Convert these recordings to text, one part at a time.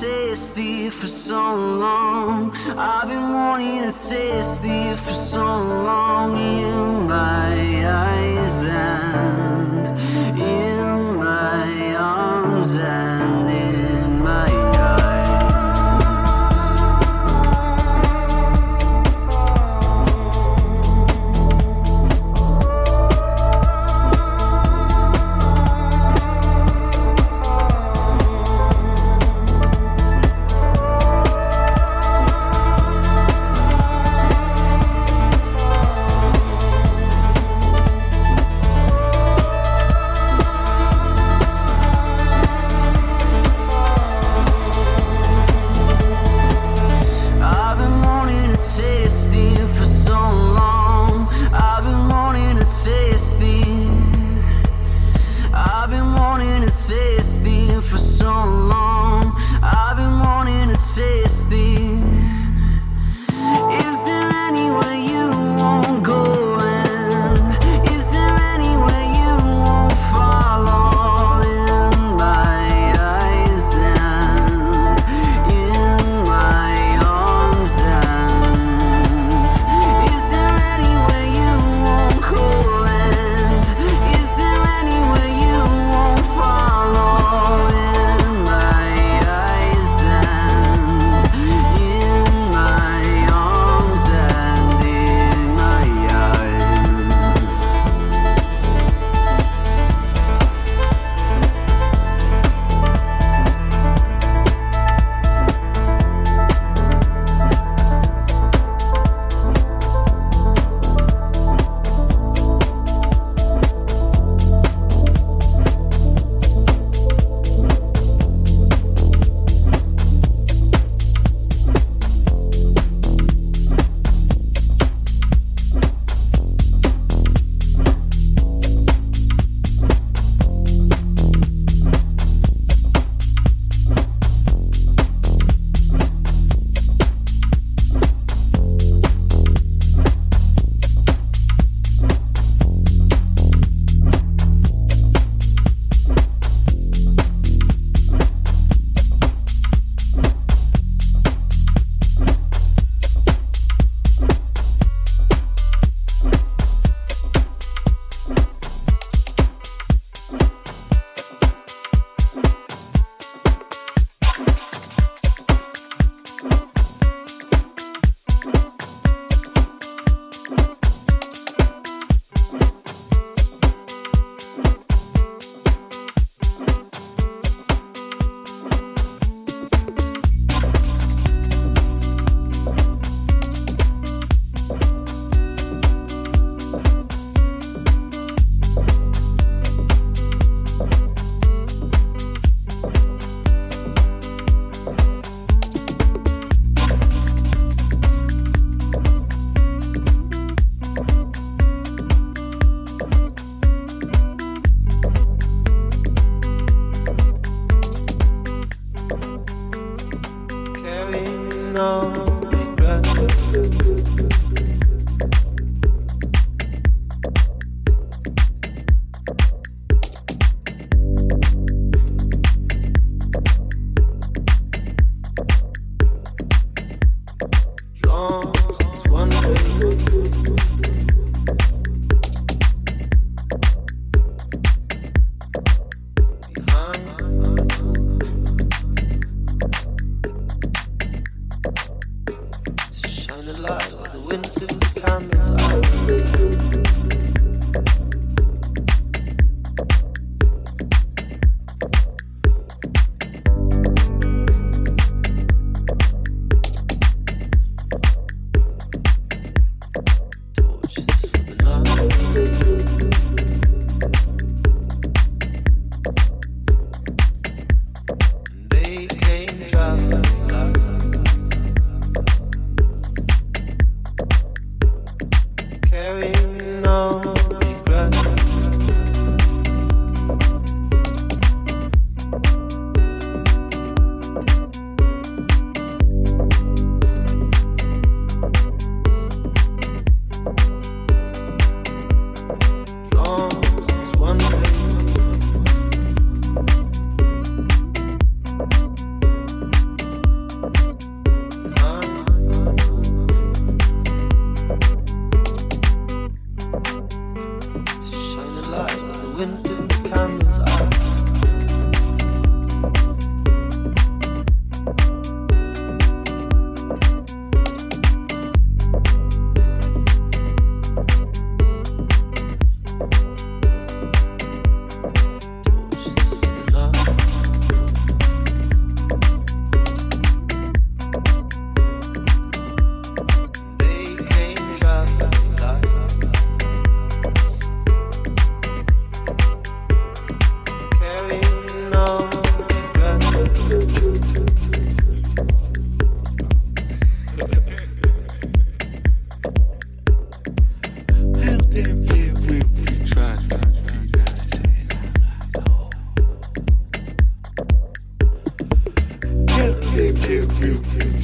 taste it for so long. I've been wanting to taste it for so long in my eyes.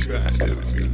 Trying to be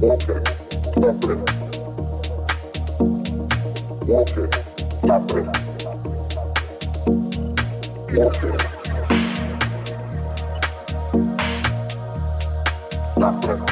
walking, nothing, nothing.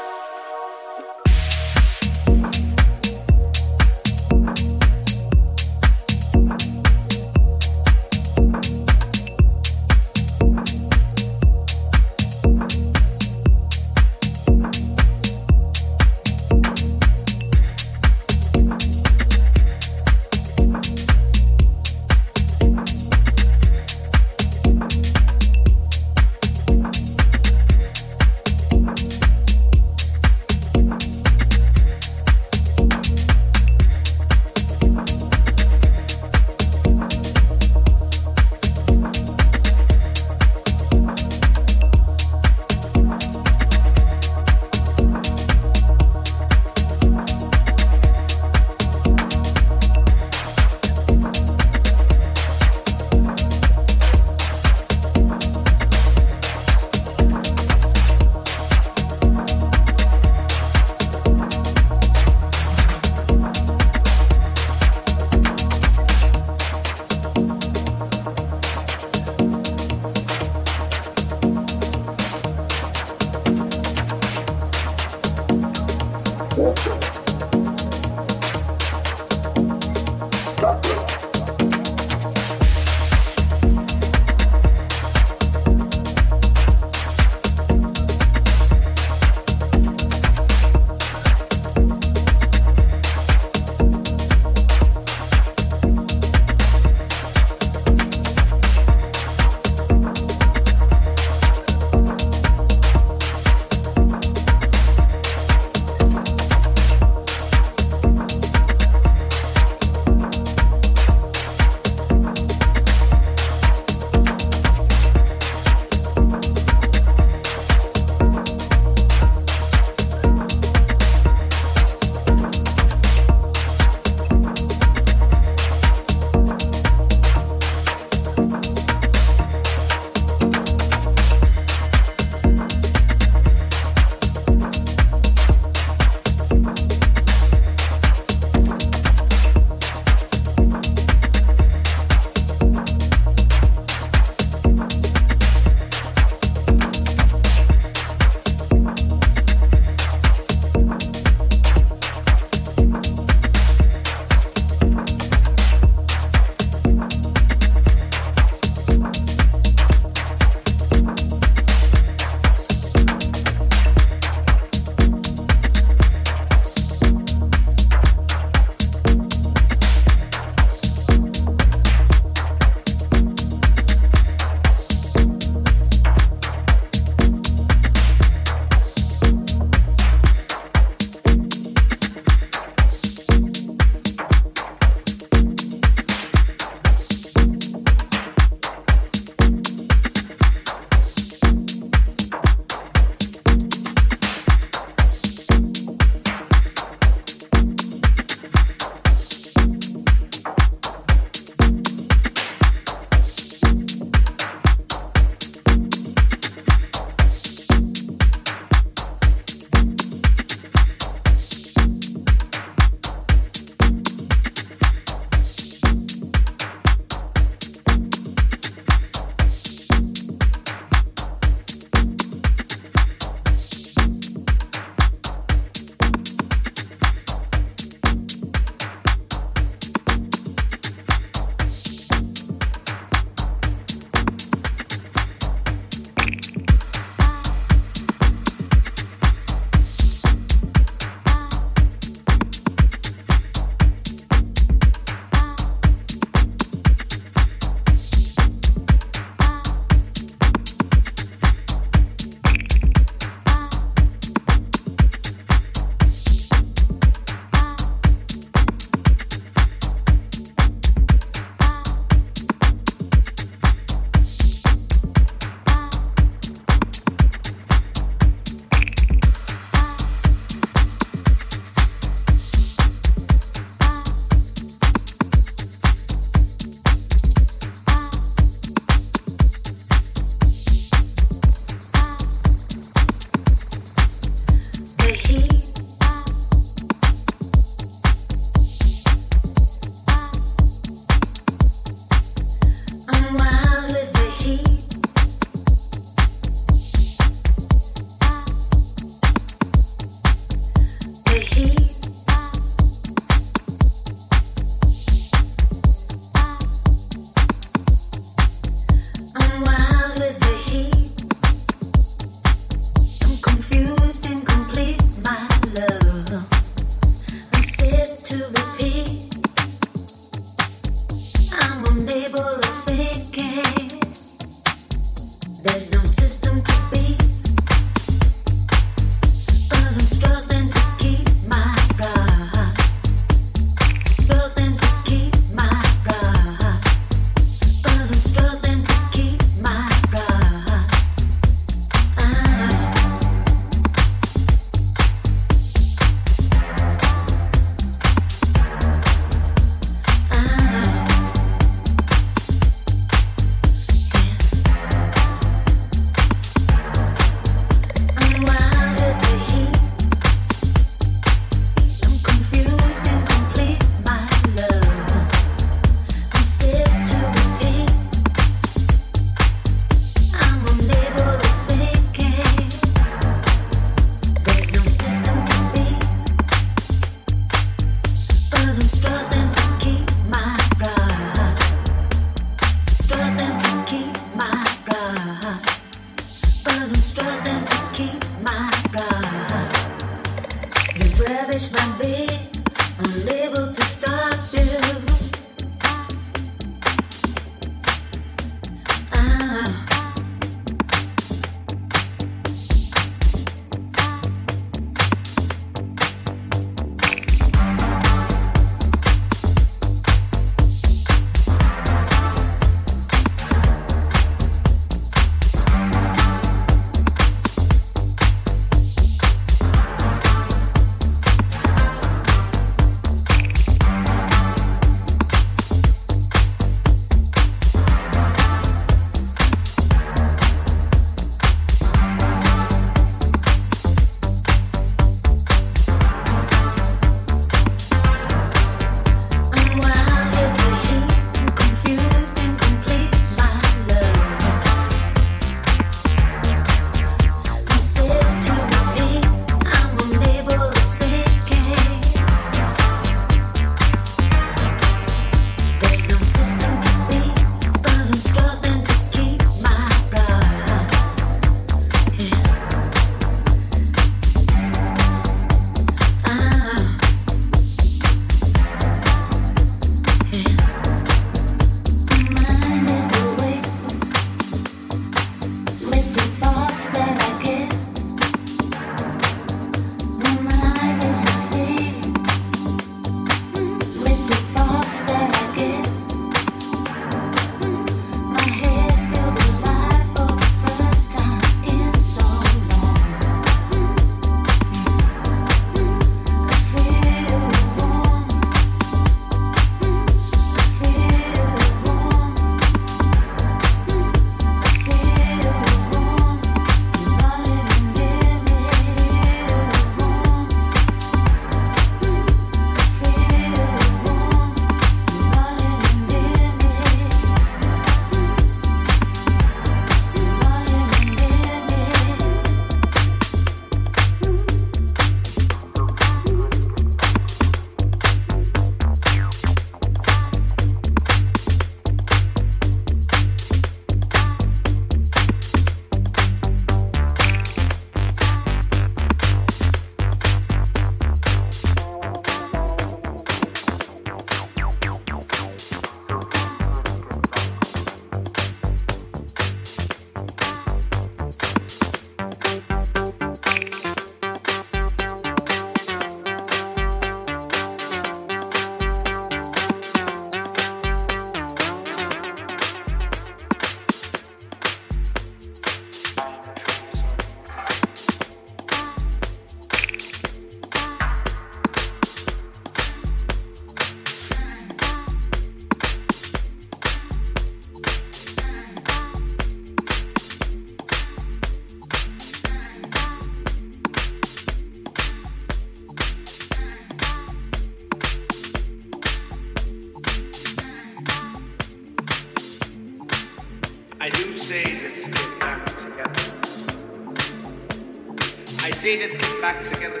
Back together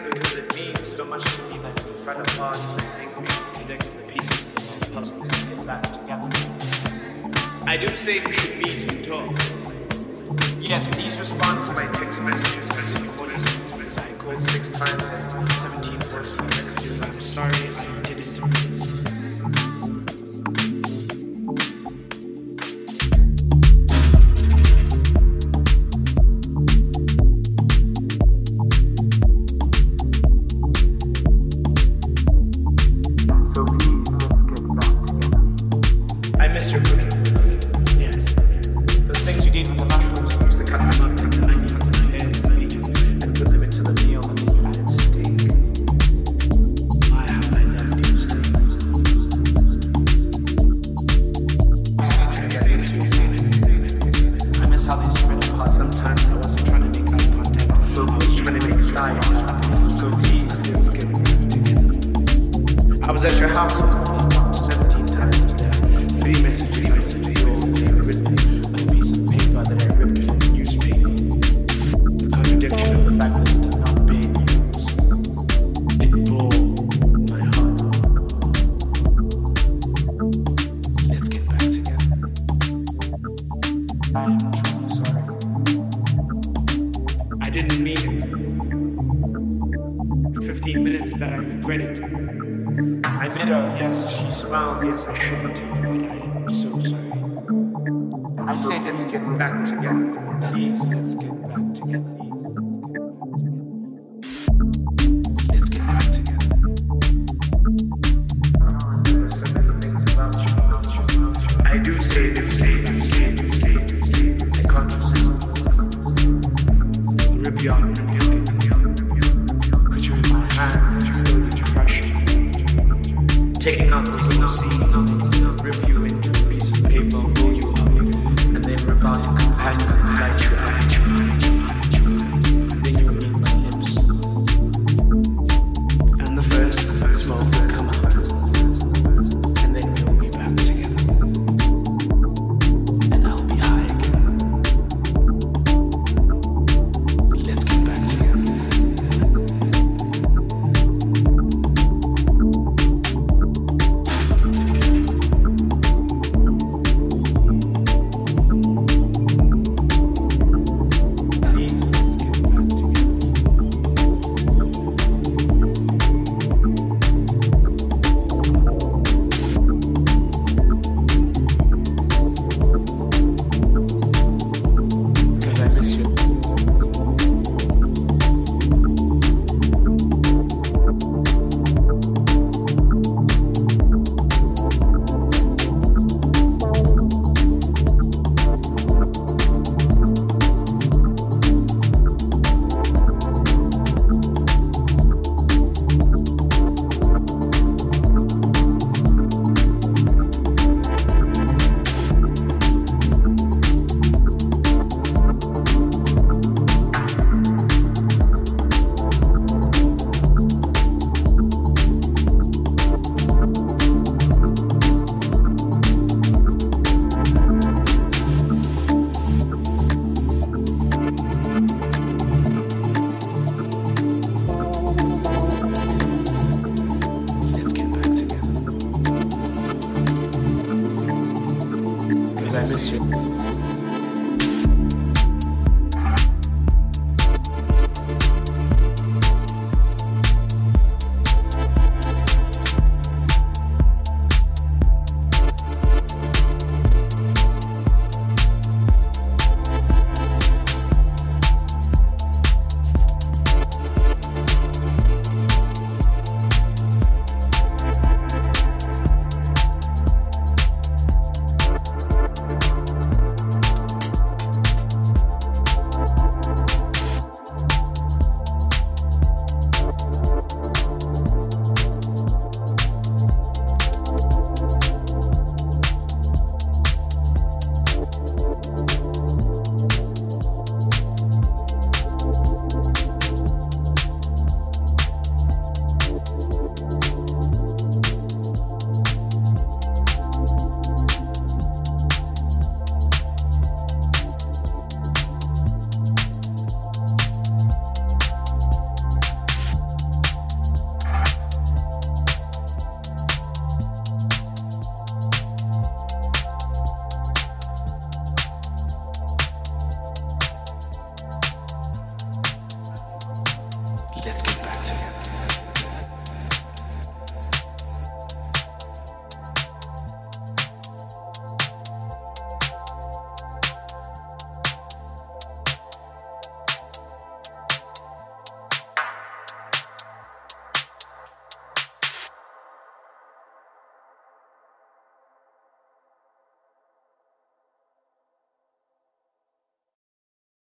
let's get back together. Please, let's get